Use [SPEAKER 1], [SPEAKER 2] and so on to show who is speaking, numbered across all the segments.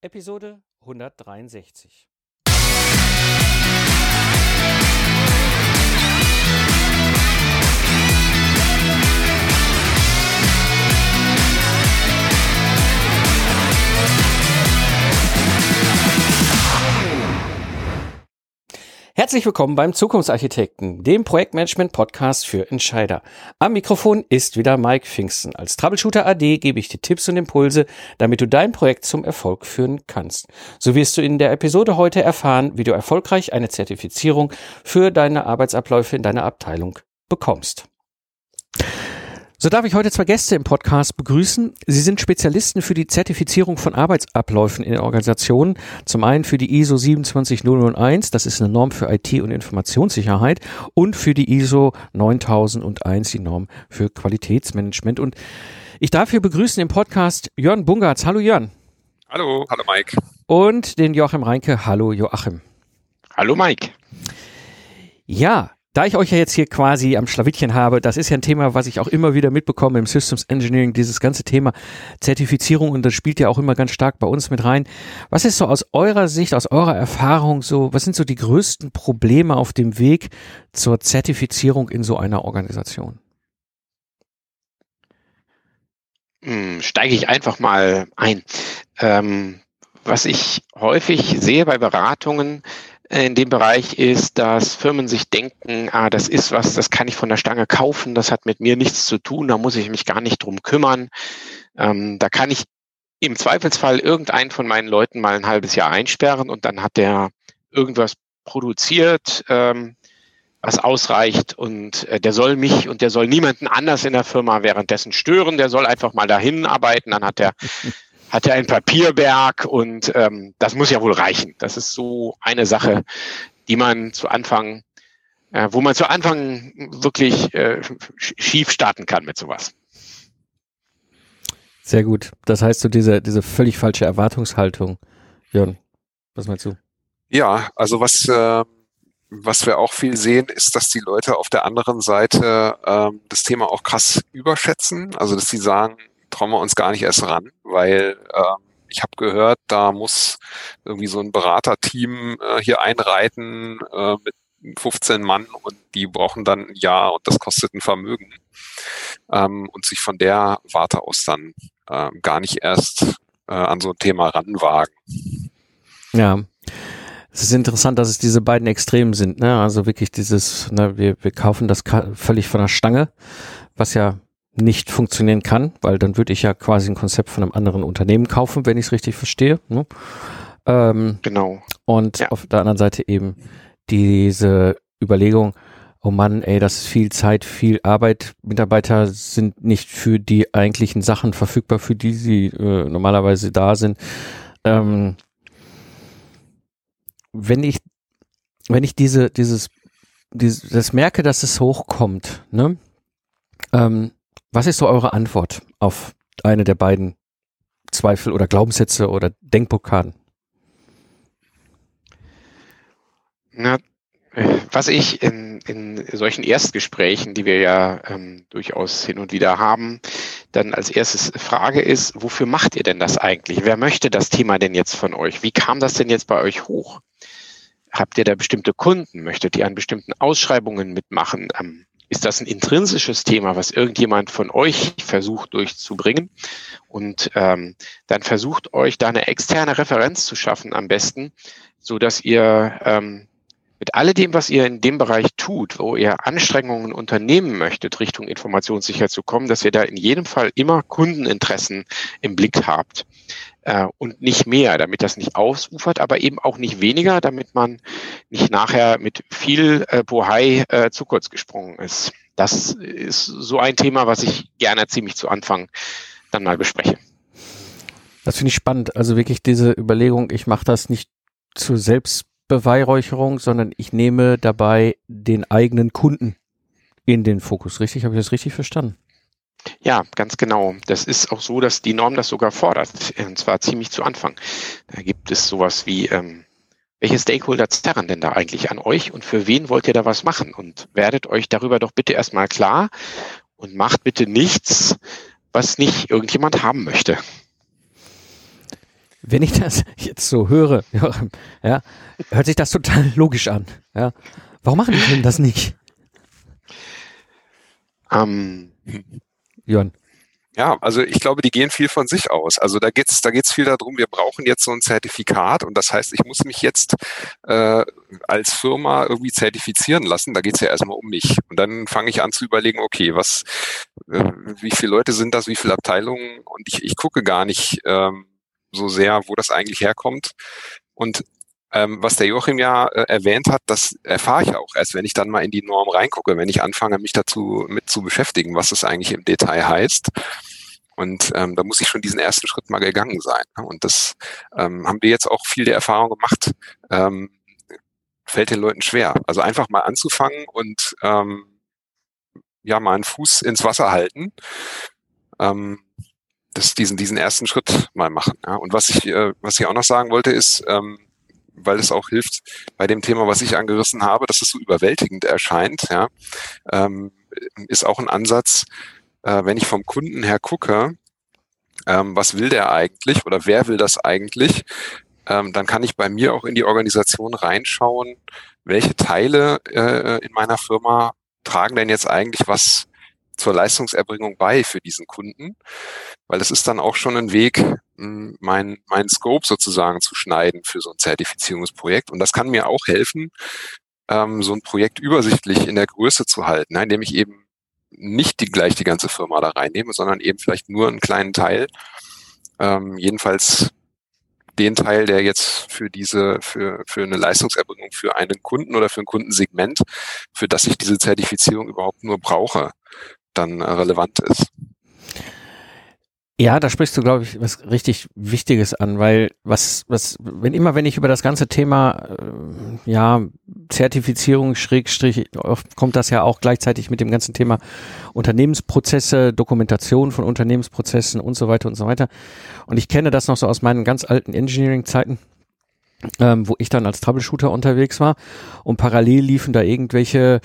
[SPEAKER 1] Episode 163. Herzlich willkommen beim Zukunftsarchitekten, dem Projektmanagement-Podcast für Entscheider. Am Mikrofon ist wieder Mike Pfingsten. Als Troubleshooter AD gebe ich dir Tipps und Impulse, damit du dein Projekt zum Erfolg führen kannst. So wirst du in der Episode heute erfahren, wie du erfolgreich eine Zertifizierung für deine Arbeitsabläufe in deiner Abteilung bekommst. So darf ich heute zwei Gäste im Podcast begrüßen. Sie sind Spezialisten für die Zertifizierung von Arbeitsabläufen in Organisationen. Zum einen für die ISO 27001, das ist eine Norm für IT und Informationssicherheit, und für die ISO 9001, die Norm für Qualitätsmanagement. Und ich darf hier begrüßen im Podcast Jörn Bungartz. Hallo Jörn.
[SPEAKER 2] Hallo, hallo Mike.
[SPEAKER 1] Und den Joachim Reinke. Hallo Joachim.
[SPEAKER 2] Hallo Mike.
[SPEAKER 1] Ja, da ich euch ja jetzt hier quasi am Schlawittchen habe, das ist ja ein Thema, was ich auch immer wieder mitbekomme im Systems Engineering, dieses ganze Thema Zertifizierung und das spielt ja auch immer ganz stark bei uns mit rein. Was ist so aus eurer Sicht, aus eurer Erfahrung so, was sind so die größten Probleme auf dem Weg zur Zertifizierung in so einer Organisation?
[SPEAKER 2] Hm, steige ich einfach mal ein. Ähm, was ich häufig sehe bei Beratungen, in dem Bereich ist, dass Firmen sich denken, ah, das ist was, das kann ich von der Stange kaufen, das hat mit mir nichts zu tun, da muss ich mich gar nicht drum kümmern. Ähm, da kann ich im Zweifelsfall irgendeinen von meinen Leuten mal ein halbes Jahr einsperren und dann hat der irgendwas produziert, ähm, was ausreicht und äh, der soll mich und der soll niemanden anders in der Firma währenddessen stören, der soll einfach mal dahin arbeiten, dann hat er hat ja ein Papierberg und ähm, das muss ja wohl reichen. Das ist so eine Sache, die man zu Anfang, äh, wo man zu Anfang wirklich äh, schief starten kann mit sowas.
[SPEAKER 1] Sehr gut. Das heißt, so diese, diese völlig falsche Erwartungshaltung. Jörn, was meinst du?
[SPEAKER 3] Ja, also was, äh, was wir auch viel sehen, ist, dass die Leute auf der anderen Seite äh, das Thema auch krass überschätzen. Also dass sie sagen, trauen wir uns gar nicht erst ran, weil äh, ich habe gehört, da muss irgendwie so ein Beraterteam äh, hier einreiten äh, mit 15 Mann und die brauchen dann ein Jahr und das kostet ein Vermögen. Ähm, und sich von der Warte aus dann äh, gar nicht erst äh, an so ein Thema ranwagen.
[SPEAKER 1] Ja. Es ist interessant, dass es diese beiden Extremen sind, ne? Also wirklich dieses, ne, wir, wir kaufen das völlig von der Stange, was ja nicht funktionieren kann, weil dann würde ich ja quasi ein Konzept von einem anderen Unternehmen kaufen, wenn ich es richtig verstehe. Ne?
[SPEAKER 2] Ähm, genau.
[SPEAKER 1] Und ja. auf der anderen Seite eben diese Überlegung, oh Mann, ey, das ist viel Zeit, viel Arbeit. Mitarbeiter sind nicht für die eigentlichen Sachen verfügbar, für die sie äh, normalerweise da sind. Ähm, wenn ich, wenn ich diese, dieses, dieses, das merke, dass es hochkommt, ne? Ähm, was ist so eure Antwort auf eine der beiden Zweifel oder Glaubenssätze oder Denkblockaden?
[SPEAKER 2] Na, was ich in, in solchen Erstgesprächen, die wir ja ähm, durchaus hin und wieder haben, dann als erstes frage ist, wofür macht ihr denn das eigentlich? Wer möchte das Thema denn jetzt von euch? Wie kam das denn jetzt bei euch hoch? Habt ihr da bestimmte Kunden? Möchtet ihr an bestimmten Ausschreibungen mitmachen? Ähm, ist das ein intrinsisches Thema, was irgendjemand von euch versucht durchzubringen? Und ähm, dann versucht euch da eine externe Referenz zu schaffen am besten, so dass ihr ähm, mit alledem, was ihr in dem Bereich tut, wo ihr Anstrengungen unternehmen möchtet, Richtung Informationssicherheit zu kommen, dass ihr da in jedem Fall immer Kundeninteressen im Blick habt äh, und nicht mehr, damit das nicht ausufert, aber eben auch nicht weniger, damit man nicht nachher mit viel äh, Bohai äh, zu kurz gesprungen ist. Das ist so ein Thema, was ich gerne ziemlich zu Anfang dann mal bespreche.
[SPEAKER 1] Das finde ich spannend. Also wirklich diese Überlegung, ich mache das nicht zur Selbstbeweihräucherung, sondern ich nehme dabei den eigenen Kunden in den Fokus. Richtig? Habe ich das richtig verstanden?
[SPEAKER 2] Ja, ganz genau. Das ist auch so, dass die Norm das sogar fordert, und zwar ziemlich zu Anfang. Da gibt es sowas wie, ähm, welche Stakeholder zerren denn da eigentlich an euch und für wen wollt ihr da was machen? Und werdet euch darüber doch bitte erstmal klar und macht bitte nichts, was nicht irgendjemand haben möchte.
[SPEAKER 1] Wenn ich das jetzt so höre, ja, hört sich das total logisch an. Ja. Warum machen die denn das nicht?
[SPEAKER 2] Ähm,
[SPEAKER 3] Jörn. Ja, also ich glaube, die gehen viel von sich aus. Also da geht's, da geht's viel darum, wir brauchen jetzt so ein Zertifikat und das heißt, ich muss mich jetzt äh, als Firma irgendwie zertifizieren lassen. Da geht's ja erstmal um mich. Und dann fange ich an zu überlegen, okay, was, äh, wie viele Leute sind das, wie viele Abteilungen? Und ich, ich gucke gar nicht ähm, so sehr, wo das eigentlich herkommt. Und ähm, was der Joachim ja äh, erwähnt hat, das erfahre ich auch erst, wenn ich dann mal in die Norm reingucke, wenn ich anfange, mich dazu mit zu beschäftigen, was es eigentlich im Detail heißt. Und ähm, da muss ich schon diesen ersten Schritt mal gegangen sein. Ne? Und das ähm, haben wir jetzt auch viel der Erfahrung gemacht. Ähm, fällt den Leuten schwer. Also einfach mal anzufangen und ähm, ja mal einen Fuß ins Wasser halten. Ähm, das, diesen, diesen ersten Schritt mal machen. Ja. Und was ich, äh, was ich auch noch sagen wollte, ist, ähm, weil es auch hilft bei dem Thema, was ich angerissen habe, dass es so überwältigend erscheint, ja, ähm, ist auch ein Ansatz, äh, wenn ich vom Kunden her gucke, ähm, was will der eigentlich oder wer will das eigentlich, ähm, dann kann ich bei mir auch in die Organisation reinschauen, welche Teile äh, in meiner Firma tragen denn jetzt eigentlich was zur Leistungserbringung bei für diesen Kunden, weil das ist dann auch schon ein Weg, hm, mein, mein Scope sozusagen zu schneiden für so ein Zertifizierungsprojekt. Und das kann mir auch helfen, ähm, so ein Projekt übersichtlich in der Größe zu halten, indem ich eben nicht die, gleich die ganze Firma da reinnehme, sondern eben vielleicht nur einen kleinen Teil. Ähm, jedenfalls den Teil, der jetzt für diese, für, für eine Leistungserbringung für einen Kunden oder für ein Kundensegment, für das ich diese Zertifizierung überhaupt nur brauche, dann äh, relevant ist.
[SPEAKER 1] Ja, da sprichst du, glaube ich, was richtig Wichtiges an, weil was, was, wenn immer, wenn ich über das ganze Thema, äh, ja, Zertifizierung, Schrägstrich, oft kommt das ja auch gleichzeitig mit dem ganzen Thema Unternehmensprozesse, Dokumentation von Unternehmensprozessen und so weiter und so weiter. Und ich kenne das noch so aus meinen ganz alten Engineering-Zeiten. Ähm, wo ich dann als Troubleshooter unterwegs war und parallel liefen da irgendwelche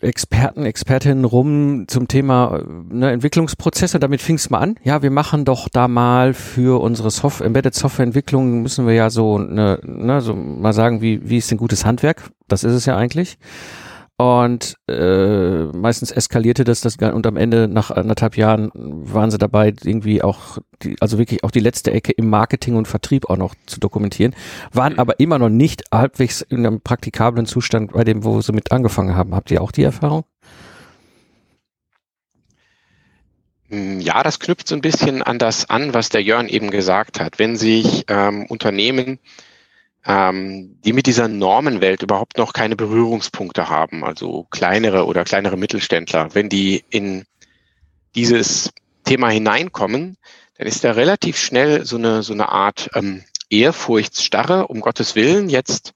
[SPEAKER 1] Experten, Expertinnen rum zum Thema ne, Entwicklungsprozesse. Damit fing es mal an. Ja, wir machen doch da mal für unsere Software, Embedded Softwareentwicklung müssen wir ja so, ne, ne, so mal sagen, wie, wie ist denn gutes Handwerk? Das ist es ja eigentlich. Und äh, meistens eskalierte das, das und am Ende nach anderthalb Jahren waren sie dabei, irgendwie auch, die, also wirklich auch die letzte Ecke im Marketing und Vertrieb auch noch zu dokumentieren, waren aber immer noch nicht halbwegs in einem praktikablen Zustand bei dem, wo sie mit angefangen haben. Habt ihr auch die Erfahrung?
[SPEAKER 2] Hm, ja, das knüpft so ein bisschen an das an, was der Jörn eben gesagt hat. Wenn sich ähm, Unternehmen ähm, die mit dieser Normenwelt überhaupt noch keine Berührungspunkte haben, also kleinere oder kleinere Mittelständler, wenn die in dieses Thema hineinkommen, dann ist da relativ schnell so eine, so eine Art ähm, Ehrfurchtsstarre, um Gottes Willen, jetzt,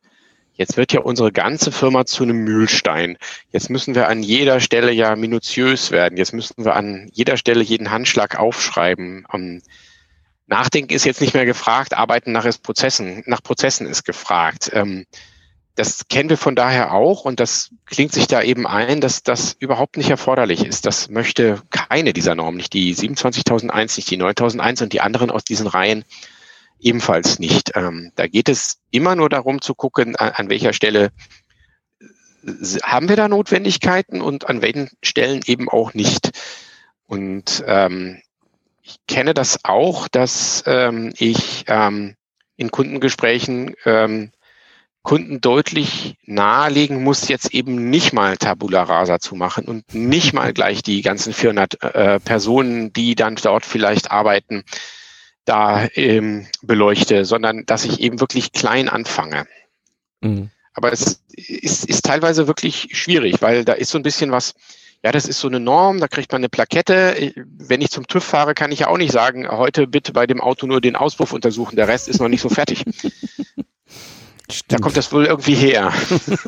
[SPEAKER 2] jetzt wird ja unsere ganze Firma zu einem Mühlstein. Jetzt müssen wir an jeder Stelle ja minutiös werden. Jetzt müssen wir an jeder Stelle jeden Handschlag aufschreiben. Ähm, Nachdenken ist jetzt nicht mehr gefragt, Arbeiten nach Prozessen, nach Prozessen ist gefragt. Ähm, das kennen wir von daher auch und das klingt sich da eben ein, dass das überhaupt nicht erforderlich ist. Das möchte keine dieser Normen, nicht die 27.001, nicht die 9.001 und die anderen aus diesen Reihen ebenfalls nicht. Ähm, da geht es immer nur darum zu gucken, an, an welcher Stelle haben wir da Notwendigkeiten und an welchen Stellen eben auch nicht. Und ähm, ich kenne das auch, dass ähm, ich ähm, in Kundengesprächen ähm, Kunden deutlich nahelegen muss, jetzt eben nicht mal Tabula Rasa zu machen und nicht mal gleich die ganzen 400 äh, Personen, die dann dort vielleicht arbeiten, da ähm, beleuchte, sondern dass ich eben wirklich klein anfange. Mhm. Aber es ist, ist teilweise wirklich schwierig, weil da ist so ein bisschen was, ja, das ist so eine Norm, da kriegt man eine Plakette. Wenn ich zum TÜV fahre, kann ich ja auch nicht sagen, heute bitte bei dem Auto nur den Auspuff untersuchen, der Rest ist noch nicht so fertig. Stimmt. Da kommt das wohl irgendwie her.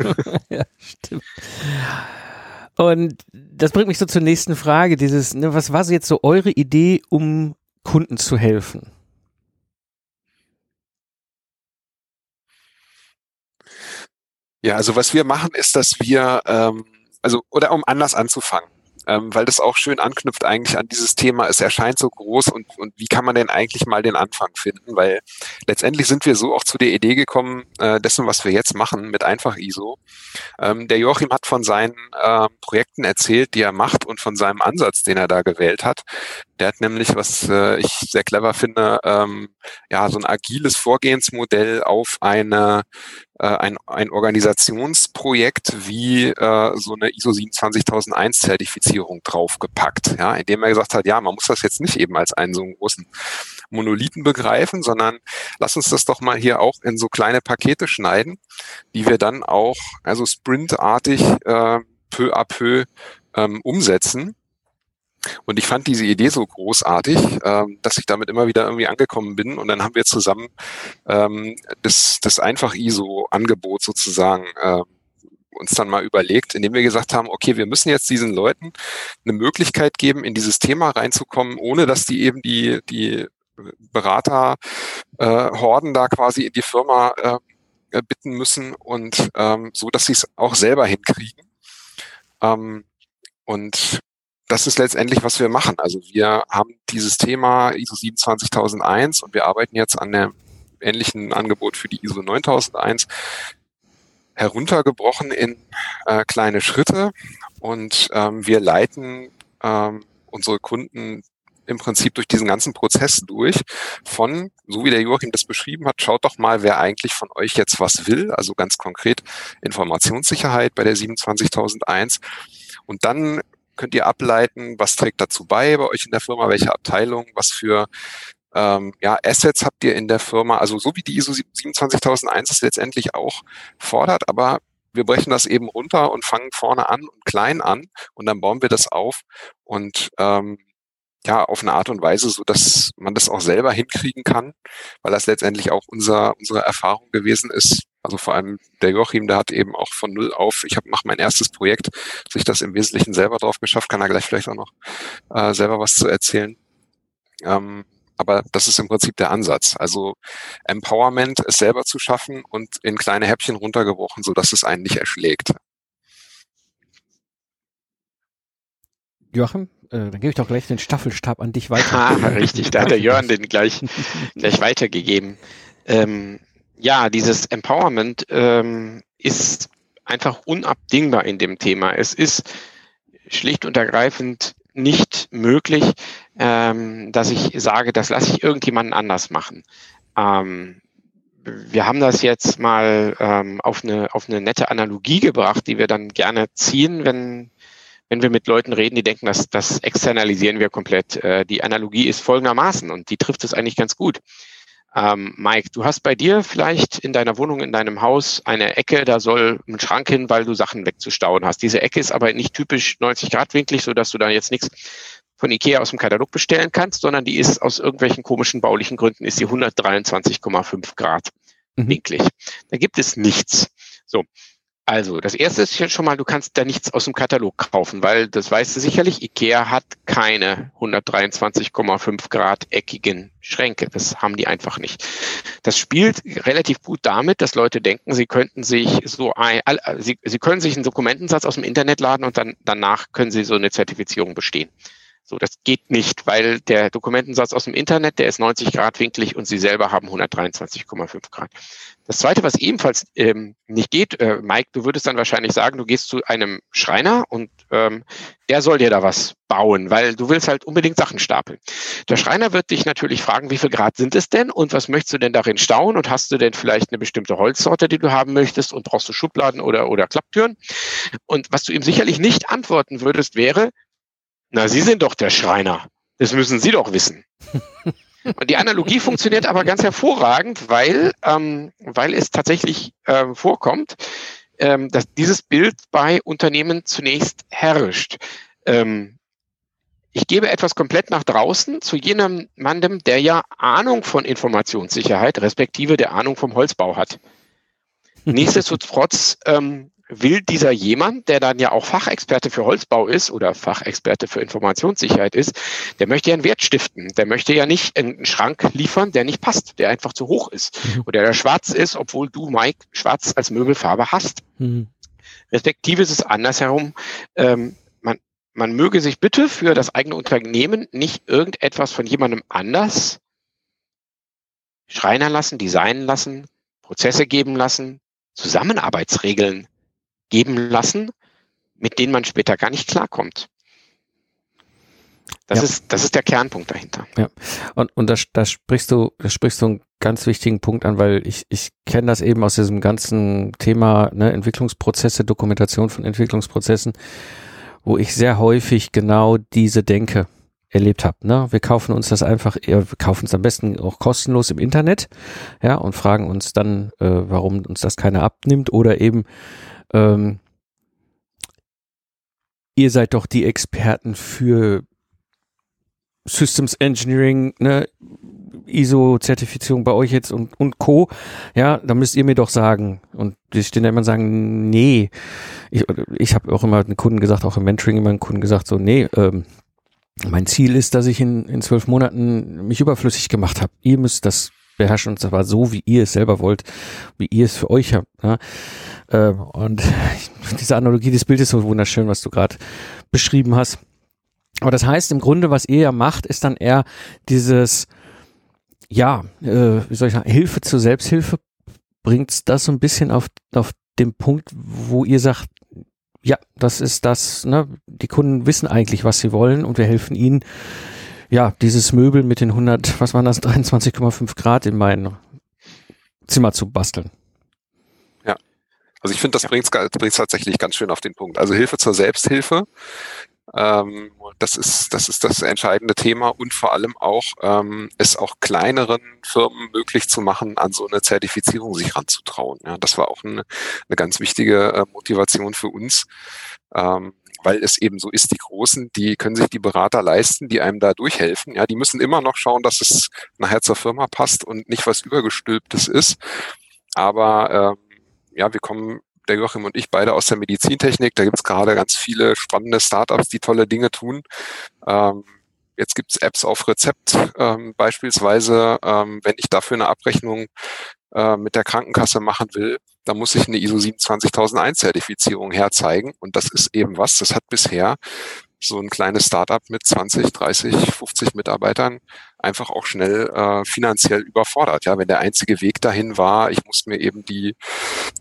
[SPEAKER 2] ja, stimmt.
[SPEAKER 1] Und das bringt mich so zur nächsten Frage, dieses, ne, was war so jetzt so eure Idee, um Kunden zu helfen?
[SPEAKER 3] Ja, also was wir machen, ist, dass wir ähm, also oder um anders anzufangen. ähm, weil das auch schön anknüpft eigentlich an dieses Thema, es erscheint so groß und, und wie kann man denn eigentlich mal den Anfang finden, weil letztendlich sind wir so auch zu der Idee gekommen, äh, dessen, was wir jetzt machen mit einfach ISO. Ähm, der Joachim hat von seinen äh, Projekten erzählt, die er macht und von seinem Ansatz, den er da gewählt hat. Der hat nämlich, was äh, ich sehr clever finde, ähm, ja, so ein agiles Vorgehensmodell auf eine äh, ein, ein Organisationsprojekt wie äh, so eine ISO 27001 Zertifizierung draufgepackt, ja, indem er gesagt hat, ja, man muss das jetzt nicht eben als einen so großen Monolithen begreifen, sondern lass uns das doch mal hier auch in so kleine Pakete schneiden, die wir dann auch also sprintartig äh, peu à peu ähm, umsetzen und ich fand diese Idee so großartig, ähm, dass ich damit immer wieder irgendwie angekommen bin. Und dann haben wir zusammen ähm, das, das einfach ISO-Angebot sozusagen äh, uns dann mal überlegt, indem wir gesagt haben, okay, wir müssen jetzt diesen Leuten eine Möglichkeit geben, in dieses Thema reinzukommen, ohne dass die eben die, die Berater äh, Horden da quasi in die Firma äh, bitten müssen und ähm, so, dass sie es auch selber hinkriegen. Ähm, und das ist letztendlich, was wir machen. Also wir haben dieses Thema ISO 27001 und wir arbeiten jetzt an einem ähnlichen Angebot für die ISO 9001 heruntergebrochen in äh, kleine Schritte und ähm, wir leiten ähm, unsere Kunden im Prinzip durch diesen ganzen Prozess durch von, so wie der Joachim das beschrieben hat, schaut doch mal, wer eigentlich von euch jetzt was will, also ganz konkret Informationssicherheit bei der 27001 und dann könnt ihr ableiten, was trägt dazu bei bei euch in der Firma, welche Abteilung, was für ähm, ja, Assets habt ihr in der Firma, also so wie die ISO 27001 es letztendlich auch fordert, aber wir brechen das eben runter und fangen vorne an und klein an und dann bauen wir das auf und ähm, ja, auf eine Art und Weise, so dass man das auch selber hinkriegen kann, weil das letztendlich auch unser, unsere Erfahrung gewesen ist, also vor allem der Joachim, der hat eben auch von null auf, ich mache mein erstes Projekt, sich das im Wesentlichen selber drauf geschafft, kann er gleich vielleicht auch noch äh, selber was zu erzählen. Ähm, aber das ist im Prinzip der Ansatz. Also Empowerment, es selber zu schaffen und in kleine Häppchen runtergebrochen, so dass es einen nicht erschlägt.
[SPEAKER 1] Joachim, äh, dann gebe ich doch gleich den Staffelstab an dich weiter.
[SPEAKER 2] Ah, richtig, da hat der Jörn den gleich, gleich weitergegeben. Ähm, ja, dieses Empowerment ähm, ist einfach unabdingbar in dem Thema. Es ist schlicht und ergreifend nicht möglich, ähm, dass ich sage, das lasse ich irgendjemanden anders machen. Ähm, wir haben das jetzt mal ähm, auf, eine, auf eine nette Analogie gebracht, die wir dann gerne ziehen, wenn, wenn wir mit Leuten reden, die denken, dass das externalisieren wir komplett. Äh, die Analogie ist folgendermaßen und die trifft es eigentlich ganz gut. Ähm, Mike, du hast bei dir vielleicht in deiner Wohnung, in deinem Haus eine Ecke, da soll ein Schrank hin, weil du Sachen wegzustauen hast. Diese Ecke ist aber nicht typisch 90 Grad winklig, so dass du da jetzt nichts von Ikea aus dem Katalog bestellen kannst, sondern die ist aus irgendwelchen komischen baulichen Gründen ist die 123,5 Grad mhm. winklig. Da gibt es nichts. So. Also, das erste ist jetzt schon mal, du kannst da nichts aus dem Katalog kaufen, weil das weißt du sicherlich, IKEA hat keine 123,5 Grad eckigen Schränke. Das haben die einfach nicht. Das spielt relativ gut damit, dass Leute denken, sie könnten sich so ein, sie, sie können sich einen Dokumentensatz aus dem Internet laden und dann danach können sie so eine Zertifizierung bestehen. So, das geht nicht, weil der Dokumentensatz aus dem Internet, der ist 90 Grad winklig und Sie selber haben 123,5 Grad. Das Zweite, was ebenfalls ähm, nicht geht, äh, Mike, du würdest dann wahrscheinlich sagen, du gehst zu einem Schreiner und ähm, der soll dir da was bauen, weil du willst halt unbedingt Sachen stapeln. Der Schreiner wird dich natürlich fragen, wie viel Grad sind es denn und was möchtest du denn darin stauen und hast du denn vielleicht eine bestimmte Holzsorte, die du haben möchtest und brauchst du Schubladen oder, oder Klapptüren? Und was du ihm sicherlich nicht antworten würdest, wäre, na, Sie sind doch der Schreiner. Das müssen Sie doch wissen. Und die Analogie funktioniert aber ganz hervorragend, weil, ähm, weil es tatsächlich äh, vorkommt, ähm, dass dieses Bild bei Unternehmen zunächst herrscht. Ähm, ich gebe etwas komplett nach draußen zu jenem Mandem, der ja Ahnung von Informationssicherheit, respektive der Ahnung vom Holzbau hat. Nichtsdestotrotz ähm, will dieser jemand, der dann ja auch Fachexperte für Holzbau ist oder Fachexperte für Informationssicherheit ist, der möchte ja einen Wert stiften. Der möchte ja nicht einen Schrank liefern, der nicht passt, der einfach zu hoch ist mhm. oder der schwarz ist, obwohl du, Mike, schwarz als Möbelfarbe hast. Mhm. Respektive ist es andersherum. Ähm, man, man möge sich bitte für das eigene Unternehmen nicht irgendetwas von jemandem anders schreinern lassen, designen lassen, Prozesse geben lassen, Zusammenarbeitsregeln geben lassen, mit denen man später gar nicht klarkommt. Das, ja. ist, das ist der Kernpunkt dahinter.
[SPEAKER 1] Ja, und, und da, da sprichst du, da sprichst du einen ganz wichtigen Punkt an, weil ich, ich kenne das eben aus diesem ganzen Thema ne, Entwicklungsprozesse, Dokumentation von Entwicklungsprozessen, wo ich sehr häufig genau diese Denke erlebt habe. Ne? Wir kaufen uns das einfach, wir kaufen es am besten auch kostenlos im Internet, ja, und fragen uns dann, äh, warum uns das keiner abnimmt oder eben ähm, ihr seid doch die Experten für Systems Engineering, ne, ISO-Zertifizierung bei euch jetzt und, und Co. Ja, da müsst ihr mir doch sagen. Und die stehen da immer und sagen, nee. Ich, ich habe auch immer den Kunden gesagt, auch im Mentoring immer den Kunden gesagt, so, nee, ähm, mein Ziel ist, dass ich in, in zwölf Monaten mich überflüssig gemacht habe. Ihr müsst das beherrschen und zwar so, wie ihr es selber wollt, wie ihr es für euch habt. Ähm, und diese Analogie des Bildes ist so wunderschön, was du gerade beschrieben hast. Aber das heißt im Grunde, was ihr ja macht, ist dann eher dieses, ja, äh, wie soll ich sagen, Hilfe zur Selbsthilfe. Bringt das so ein bisschen auf, auf den Punkt, wo ihr sagt, ja, das ist das, ne? Die Kunden wissen eigentlich, was sie wollen und wir helfen ihnen, ja, dieses Möbel mit den 100, was waren das, 23,5 Grad in mein Zimmer zu basteln.
[SPEAKER 3] Ja, also ich finde, das bringt es tatsächlich ganz schön auf den Punkt. Also Hilfe zur Selbsthilfe ähm, das ist das ist das entscheidende Thema und vor allem auch ähm, es auch kleineren Firmen möglich zu machen, an so eine Zertifizierung sich ranzutrauen. Ja, das war auch eine, eine ganz wichtige äh, Motivation für uns. Ähm, weil es eben so ist, die Großen, die können sich die Berater leisten, die einem da durchhelfen. Ja, die müssen immer noch schauen, dass es nachher zur Firma passt und nicht was übergestülptes ist. Aber ähm, ja, wir kommen der Joachim und ich beide aus der Medizintechnik. Da gibt es gerade ganz viele spannende Startups, die tolle Dinge tun. Ähm, jetzt gibt es Apps auf Rezept ähm, beispielsweise. Ähm, wenn ich dafür eine Abrechnung äh, mit der Krankenkasse machen will, dann muss ich eine ISO 27001 Zertifizierung herzeigen. Und das ist eben was, das hat bisher so ein kleines Startup mit 20, 30, 50 Mitarbeitern einfach auch schnell äh, finanziell überfordert. Ja, wenn der einzige Weg dahin war, ich muss mir eben die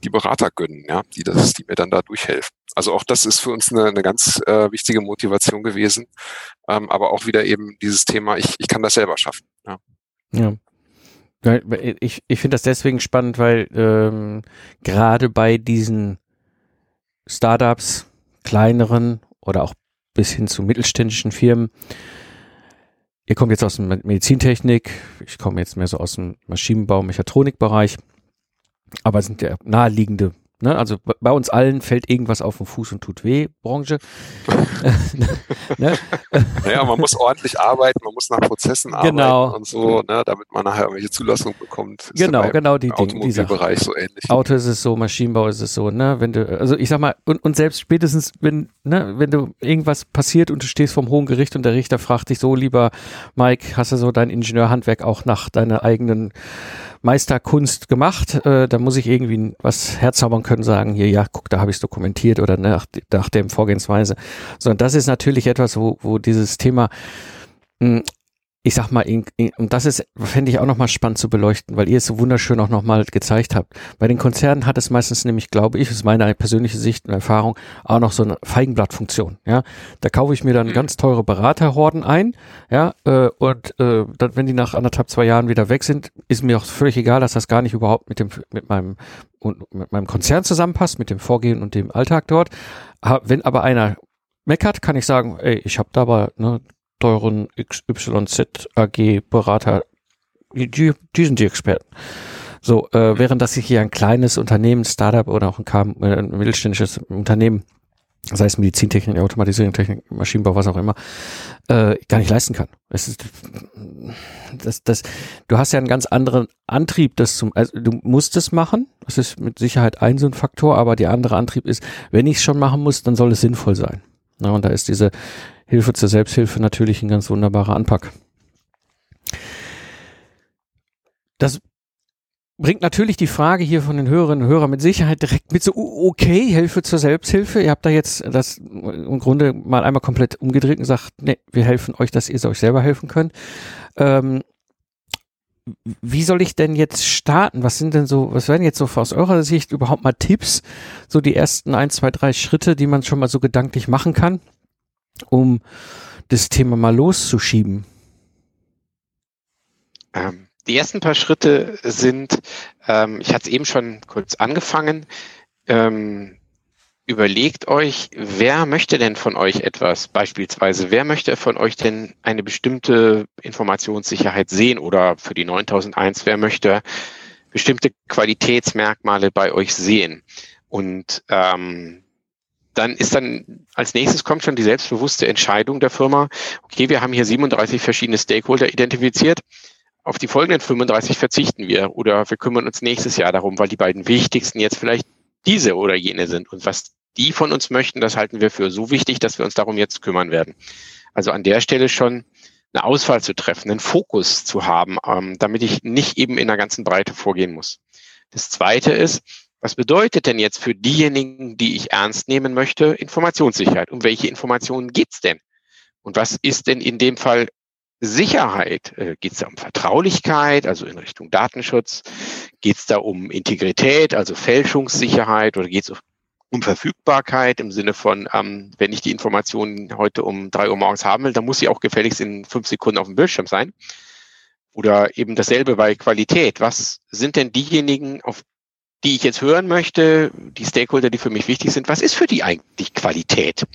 [SPEAKER 3] die Berater gönnen, ja, die das, die mir dann da durchhelfen. Also auch das ist für uns eine, eine ganz äh, wichtige Motivation gewesen, ähm, aber auch wieder eben dieses Thema, ich, ich kann das selber schaffen. Ja.
[SPEAKER 1] ja. Ich, ich finde das deswegen spannend, weil ähm, gerade bei diesen Startups, kleineren oder auch bis hin zu mittelständischen Firmen. Ihr kommt jetzt aus der Medizintechnik, ich komme jetzt mehr so aus dem Maschinenbau, Mechatronikbereich, aber sind ja naheliegende Ne? Also bei uns allen fällt irgendwas auf den Fuß und tut weh, Branche.
[SPEAKER 3] ne? Naja, man muss ordentlich arbeiten, man muss nach Prozessen
[SPEAKER 1] genau.
[SPEAKER 3] arbeiten und so, ne? damit man nachher irgendwelche Zulassung bekommt.
[SPEAKER 1] Genau, genau die
[SPEAKER 3] Dinge. Automobilbereich so ähnlich.
[SPEAKER 1] Auto ist es so, Maschinenbau ist es so, ne? Wenn du, also ich sag mal, und, und selbst spätestens, wenn, ne, wenn du irgendwas passiert und du stehst vom Hohen Gericht und der Richter fragt dich so, lieber Mike, hast du so dein Ingenieurhandwerk auch nach deiner eigenen Meisterkunst gemacht. Äh, da muss ich irgendwie was herzaubern können, sagen, hier, ja, guck, da habe ich es dokumentiert oder nach, nach dem Vorgehensweise. Sondern das ist natürlich etwas, wo, wo dieses Thema mh, hm, ich sag mal, in, in, und das ist, fände ich auch nochmal spannend zu beleuchten, weil ihr es so wunderschön auch nochmal gezeigt habt. Bei den Konzernen hat es meistens nämlich, glaube ich, ist meine persönliche Sicht und Erfahrung, auch noch so eine Feigenblattfunktion. Ja, da kaufe ich mir dann mhm. ganz teure Beraterhorden ein, ja, äh, und äh, dann, wenn die nach anderthalb, zwei Jahren wieder weg sind, ist mir auch völlig egal, dass das gar nicht überhaupt mit dem, mit meinem, und mit meinem Konzern zusammenpasst, mit dem Vorgehen und dem Alltag dort. Wenn aber einer meckert, kann ich sagen, ey, ich habe da aber ne, teuren XYZ AG Berater, die, die sind die Experten. So, äh, während das sich hier ein kleines Unternehmen, Startup oder auch ein, KM, äh, ein mittelständisches Unternehmen, sei es Medizintechnik, Automatisierung, Technik, Maschinenbau, was auch immer, äh, gar nicht leisten kann. Es ist, das, das, du hast ja einen ganz anderen Antrieb, das zum, also du musst es machen. Das ist mit Sicherheit ein so ein Faktor, aber der andere Antrieb ist, wenn ich es schon machen muss, dann soll es sinnvoll sein. Na, und da ist diese Hilfe zur Selbsthilfe natürlich ein ganz wunderbarer Anpack. Das bringt natürlich die Frage hier von den Hörerinnen und Hörern mit Sicherheit direkt mit so, okay, Hilfe zur Selbsthilfe. Ihr habt da jetzt das im Grunde mal einmal komplett umgedreht und sagt, nee, wir helfen euch, dass ihr euch selber helfen könnt. Ähm, wie soll ich denn jetzt starten? Was sind denn so, was wären jetzt so aus eurer Sicht überhaupt mal Tipps? So die ersten ein, zwei, drei Schritte, die man schon mal so gedanklich machen kann, um das Thema mal loszuschieben?
[SPEAKER 2] Ähm, die ersten paar Schritte sind, ähm, ich hatte es eben schon kurz angefangen, ähm, überlegt euch, wer möchte denn von euch etwas? Beispielsweise, wer möchte von euch denn eine bestimmte Informationssicherheit sehen oder für die 9001, wer möchte bestimmte Qualitätsmerkmale bei euch sehen? Und ähm, dann ist dann als nächstes kommt schon die selbstbewusste Entscheidung der Firma, okay, wir haben hier 37 verschiedene Stakeholder identifiziert. Auf die folgenden 35 verzichten wir oder wir kümmern uns nächstes Jahr darum, weil die beiden wichtigsten jetzt vielleicht diese oder jene sind. Und was die von uns möchten, das halten wir für so wichtig, dass wir uns darum jetzt kümmern werden. Also an der Stelle schon eine Auswahl zu treffen, einen Fokus zu haben, ähm, damit ich nicht eben in der ganzen Breite vorgehen muss. Das Zweite ist, was bedeutet denn jetzt für diejenigen, die ich ernst nehmen möchte, Informationssicherheit? Um welche Informationen geht's denn? Und was ist denn in dem Fall Sicherheit? Äh, Geht es da um Vertraulichkeit, also in Richtung Datenschutz? Geht es da um Integrität, also Fälschungssicherheit? Oder geht es um Verfügbarkeit im Sinne von, ähm, wenn ich die Informationen heute um drei Uhr morgens haben will, dann muss sie auch gefälligst in fünf Sekunden auf dem Bildschirm sein. Oder eben dasselbe bei Qualität. Was sind denn diejenigen, auf die ich jetzt hören möchte, die Stakeholder, die für mich wichtig sind, was ist für die eigentlich Qualität?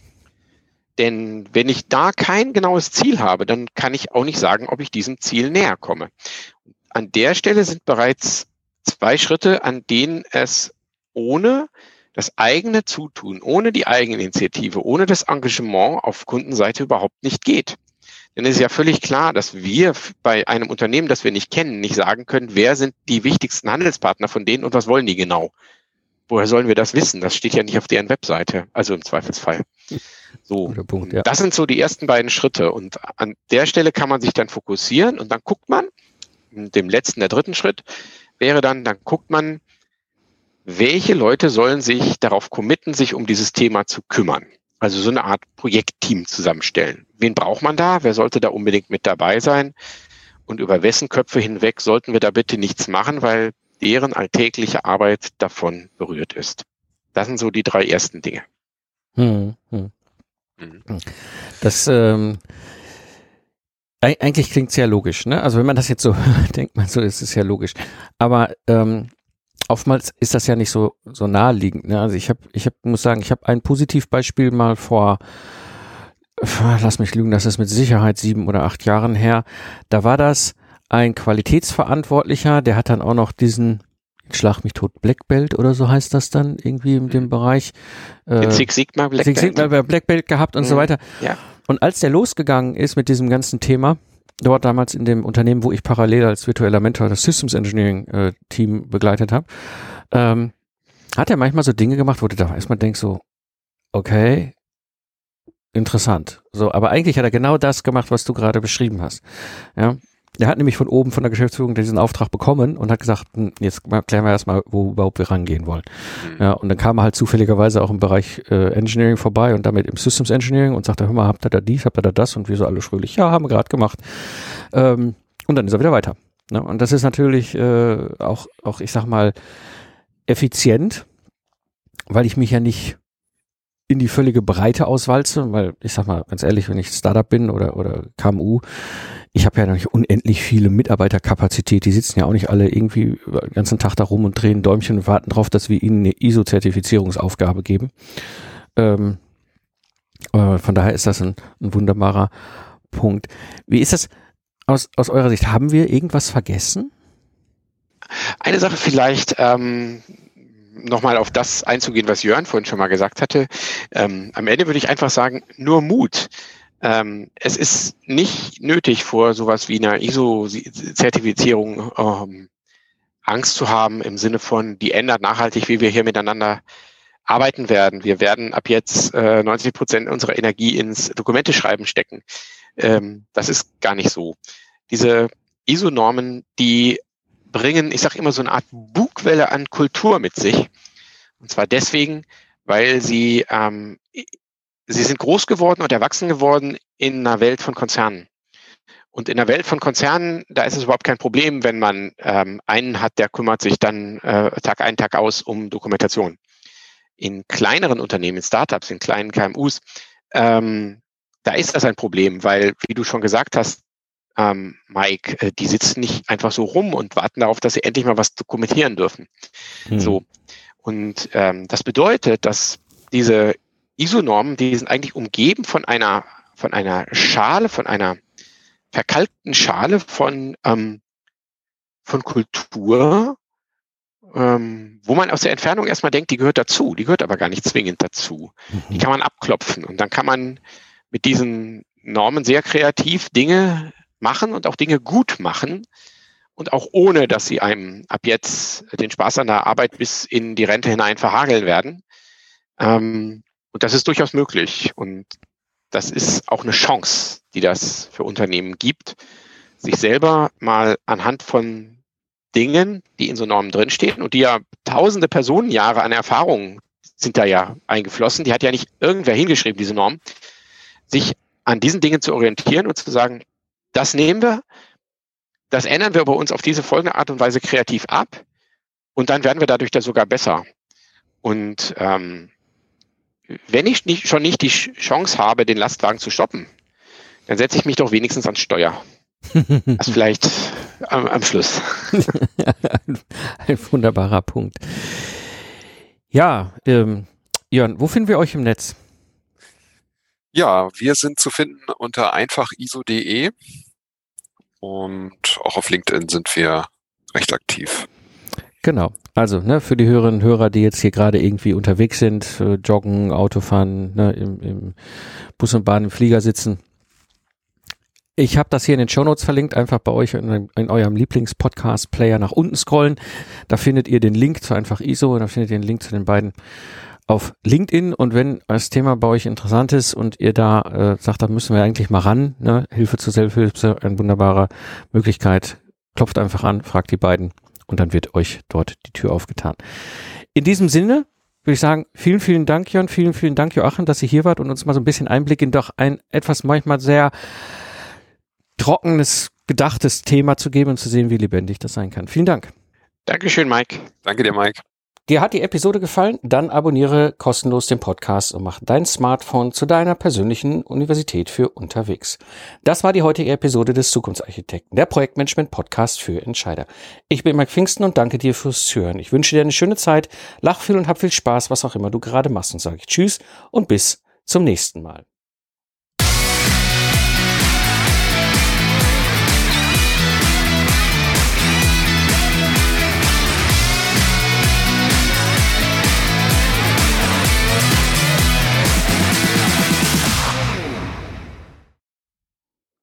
[SPEAKER 2] Denn wenn ich da kein genaues Ziel habe, dann kann ich auch nicht sagen, ob ich diesem Ziel näher komme. An der Stelle sind bereits zwei Schritte, an denen es ohne das eigene Zutun, ohne die Eigeninitiative, ohne das Engagement auf Kundenseite überhaupt nicht geht. Denn es ist ja völlig klar, dass wir bei einem Unternehmen, das wir nicht kennen, nicht sagen können, wer sind die wichtigsten Handelspartner von denen und was wollen die genau. Woher sollen wir das wissen? Das steht ja nicht auf deren Webseite, also im Zweifelsfall. So, Punkt, ja. das sind so die ersten beiden Schritte. Und an der Stelle kann man sich dann fokussieren und dann guckt man, dem letzten, der dritten Schritt wäre dann, dann guckt man, welche Leute sollen sich darauf committen, sich um dieses Thema zu kümmern? Also so eine Art Projektteam zusammenstellen. Wen braucht man da? Wer sollte da unbedingt mit dabei sein? Und über wessen Köpfe hinweg sollten wir da bitte nichts machen, weil deren alltägliche Arbeit davon berührt ist. Das sind so die drei ersten Dinge. Hm, hm.
[SPEAKER 1] Mhm. Das ähm, eigentlich klingt sehr logisch, ne? Also wenn man das jetzt so denkt, man so ist es ja logisch. Aber ähm, oftmals ist das ja nicht so, so naheliegend. Ne? Also ich habe, ich hab, muss sagen, ich habe ein Positivbeispiel mal vor, lass mich lügen, das ist mit Sicherheit sieben oder acht Jahren her. Da war das ein Qualitätsverantwortlicher, der hat dann auch noch diesen Schlag mich tot Black Belt oder so heißt das dann irgendwie in dem mhm. Bereich.
[SPEAKER 2] Äh, Six Sigma
[SPEAKER 1] Black Six Sigma Belt. Black Belt gehabt und mhm. so weiter.
[SPEAKER 2] Ja.
[SPEAKER 1] Und als der losgegangen ist mit diesem ganzen Thema, dort damals in dem Unternehmen, wo ich parallel als virtueller Mentor das Systems Engineering äh, Team begleitet habe, ähm, hat er manchmal so Dinge gemacht, wo du da erstmal denkst so, okay, interessant. So, aber eigentlich hat er genau das gemacht, was du gerade beschrieben hast. Ja, der hat nämlich von oben von der Geschäftsführung diesen Auftrag bekommen und hat gesagt, hm, jetzt klären wir erstmal, wo überhaupt wir rangehen wollen. Mhm. Ja, und dann kam er halt zufälligerweise auch im Bereich äh, Engineering vorbei und damit im Systems Engineering und sagte, hör mal, habt ihr da dies, habt ihr da das? Und wir so alle fröhlich, ja, haben wir gerade gemacht. Ähm, und dann ist er wieder weiter. Ne? Und das ist natürlich äh, auch, auch, ich sag mal, effizient, weil ich mich ja nicht in die völlige Breite auswalze, weil ich sag mal ganz ehrlich, wenn ich Startup bin oder, oder KMU, ich habe ja noch nicht unendlich viele Mitarbeiterkapazität. Die sitzen ja auch nicht alle irgendwie den ganzen Tag da rum und drehen Däumchen und warten drauf, dass wir ihnen eine ISO-Zertifizierungsaufgabe geben. Ähm, äh, von daher ist das ein, ein wunderbarer Punkt. Wie ist das aus, aus eurer Sicht? Haben wir irgendwas vergessen?
[SPEAKER 2] Eine Sache vielleicht, ähm, nochmal auf das einzugehen, was Jörn vorhin schon mal gesagt hatte. Ähm, am Ende würde ich einfach sagen, nur Mut. Ähm, es ist nicht nötig, vor sowas wie einer ISO-Zertifizierung ähm, Angst zu haben im Sinne von, die ändert nachhaltig, wie wir hier miteinander arbeiten werden. Wir werden ab jetzt äh, 90 Prozent unserer Energie ins Dokumenteschreiben stecken. Ähm, das ist gar nicht so. Diese ISO-Normen, die bringen, ich sage immer, so eine Art Bugwelle an Kultur mit sich. Und zwar deswegen, weil sie, ähm, sie sind groß geworden und erwachsen geworden in einer Welt von Konzernen. Und in der Welt von Konzernen, da ist es überhaupt kein Problem, wenn man ähm, einen hat, der kümmert sich dann äh, Tag ein, Tag aus um Dokumentation. In kleineren Unternehmen, in Startups, in kleinen KMUs, ähm, da ist das ein Problem, weil, wie du schon gesagt hast, ähm, Mike, äh, die sitzen nicht einfach so rum und warten darauf, dass sie endlich mal was dokumentieren dürfen. Hm. So. Und ähm, das bedeutet, dass diese ISO-Normen, die sind eigentlich umgeben von einer, von einer Schale, von einer verkalkten Schale von, ähm, von Kultur, ähm, wo man aus der Entfernung erstmal denkt, die gehört dazu, die gehört aber gar nicht zwingend dazu. Die mhm. kann man abklopfen und dann kann man mit diesen Normen sehr kreativ Dinge machen und auch Dinge gut machen und auch ohne, dass sie einem ab jetzt den Spaß an der Arbeit bis in die Rente hinein verhageln werden. Ähm, und das ist durchaus möglich. Und das ist auch eine Chance, die das für Unternehmen gibt, sich selber mal anhand von Dingen, die in so Normen drinstehen und die ja tausende Personenjahre an Erfahrung sind da ja eingeflossen, die hat ja nicht irgendwer hingeschrieben, diese Norm, sich an diesen Dingen zu orientieren und zu sagen, das nehmen wir, das ändern wir bei uns auf diese folgende Art und Weise kreativ ab und dann werden wir dadurch da sogar besser. Und ähm, wenn ich nicht, schon nicht die Chance habe, den Lastwagen zu stoppen, dann setze ich mich doch wenigstens ans Steuer. Das vielleicht am, am Schluss.
[SPEAKER 1] ein, wunderbarer Punkt. Ja, ähm, Jörn, wo finden wir euch im Netz?
[SPEAKER 3] Ja, wir sind zu finden unter einfachiso.de und auch auf LinkedIn sind wir recht aktiv.
[SPEAKER 1] Genau. Also, ne, für die Hörerinnen und Hörer, die jetzt hier gerade irgendwie unterwegs sind, äh, joggen, Autofahren, ne, im, im Bus und Bahn, im Flieger sitzen. Ich habe das hier in den Show Notes verlinkt, einfach bei euch in, in eurem Lieblings-Podcast-Player nach unten scrollen. Da findet ihr den Link zu einfach ISO und da findet ihr den Link zu den beiden auf LinkedIn. Und wenn das Thema bei euch interessant ist und ihr da äh, sagt, da müssen wir eigentlich mal ran, ne, Hilfe zur Selbsthilfe, eine wunderbare Möglichkeit, klopft einfach an, fragt die beiden und dann wird euch dort die Tür aufgetan. In diesem Sinne würde ich sagen, vielen, vielen Dank, Jörn, vielen, vielen Dank, Joachim, dass ihr hier wart und uns mal so ein bisschen Einblick in doch ein etwas manchmal sehr trockenes, gedachtes Thema zu geben und zu sehen, wie lebendig das sein kann. Vielen Dank.
[SPEAKER 2] Dankeschön, Mike.
[SPEAKER 3] Danke dir, Mike.
[SPEAKER 1] Dir hat die Episode gefallen? Dann abonniere kostenlos den Podcast und mach dein Smartphone zu deiner persönlichen Universität für unterwegs. Das war die heutige Episode des Zukunftsarchitekten, der Projektmanagement Podcast für Entscheider. Ich bin Mike Pfingsten und danke dir fürs Hören. Ich wünsche dir eine schöne Zeit, lach viel und hab viel Spaß, was auch immer du gerade machst und sage ich Tschüss und bis zum nächsten Mal.